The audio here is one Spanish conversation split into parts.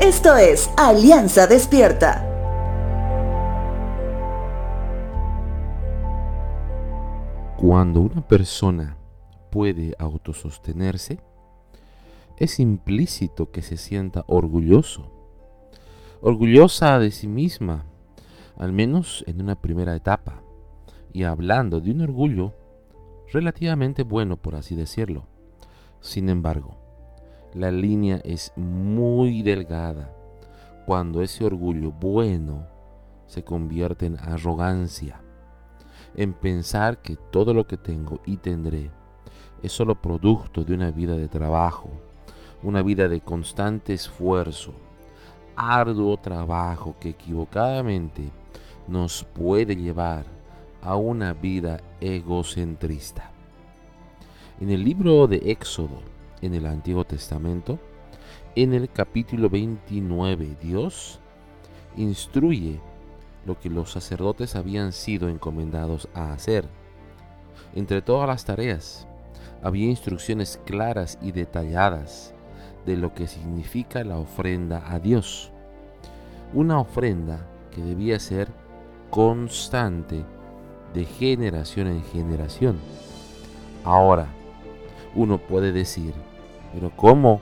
Esto es Alianza Despierta. Cuando una persona puede autosostenerse, es implícito que se sienta orgulloso, orgullosa de sí misma, al menos en una primera etapa, y hablando de un orgullo relativamente bueno, por así decirlo. Sin embargo, la línea es muy delgada cuando ese orgullo bueno se convierte en arrogancia, en pensar que todo lo que tengo y tendré es solo producto de una vida de trabajo, una vida de constante esfuerzo, arduo trabajo que equivocadamente nos puede llevar a una vida egocentrista. En el libro de Éxodo, en el Antiguo Testamento, en el capítulo 29, Dios instruye lo que los sacerdotes habían sido encomendados a hacer. Entre todas las tareas, había instrucciones claras y detalladas de lo que significa la ofrenda a Dios. Una ofrenda que debía ser constante de generación en generación. Ahora, uno puede decir, pero ¿cómo?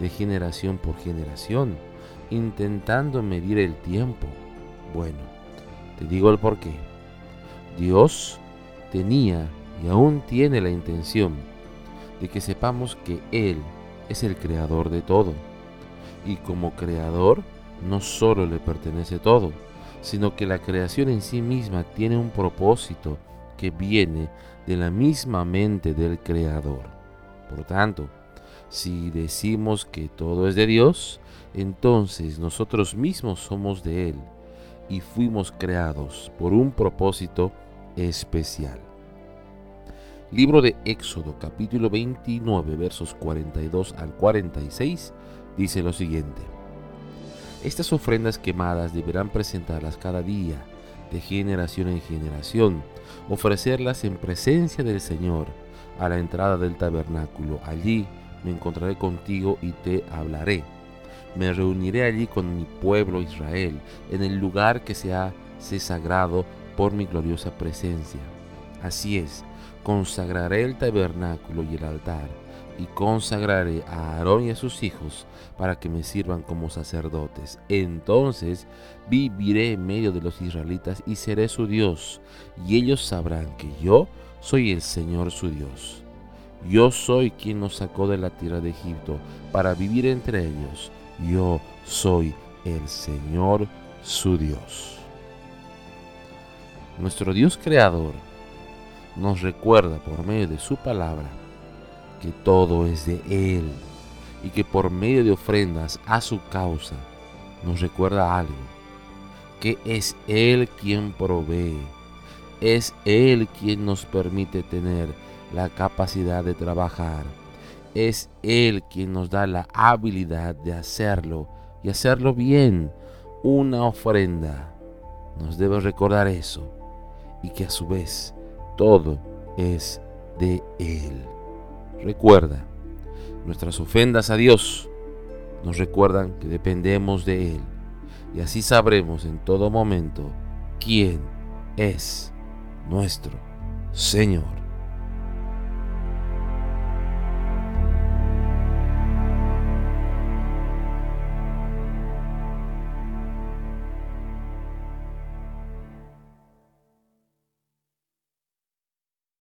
De generación por generación, intentando medir el tiempo. Bueno, te digo el porqué. Dios tenía y aún tiene la intención de que sepamos que Él es el creador de todo. Y como creador, no solo le pertenece todo, sino que la creación en sí misma tiene un propósito que viene de la misma mente del creador. Por tanto, si decimos que todo es de Dios, entonces nosotros mismos somos de Él y fuimos creados por un propósito especial. Libro de Éxodo capítulo 29 versos 42 al 46 dice lo siguiente. Estas ofrendas quemadas deberán presentarlas cada día, de generación en generación, ofrecerlas en presencia del Señor a la entrada del tabernáculo. Allí me encontraré contigo y te hablaré. Me reuniré allí con mi pueblo Israel, en el lugar que se hace sagrado por mi gloriosa presencia. Así es, consagraré el tabernáculo y el altar, y consagraré a Aarón y a sus hijos para que me sirvan como sacerdotes. Entonces viviré en medio de los israelitas y seré su Dios, y ellos sabrán que yo soy el Señor su Dios. Yo soy quien nos sacó de la tierra de Egipto para vivir entre ellos. Yo soy el Señor su Dios. Nuestro Dios creador nos recuerda por medio de su palabra que todo es de Él y que por medio de ofrendas a su causa nos recuerda algo, que es Él quien provee es Él quien nos permite tener la capacidad de trabajar. Es Él quien nos da la habilidad de hacerlo y hacerlo bien. Una ofrenda. Nos debe recordar eso y que a su vez todo es de Él. Recuerda, nuestras ofrendas a Dios nos recuerdan que dependemos de Él y así sabremos en todo momento quién es nuestro Señor.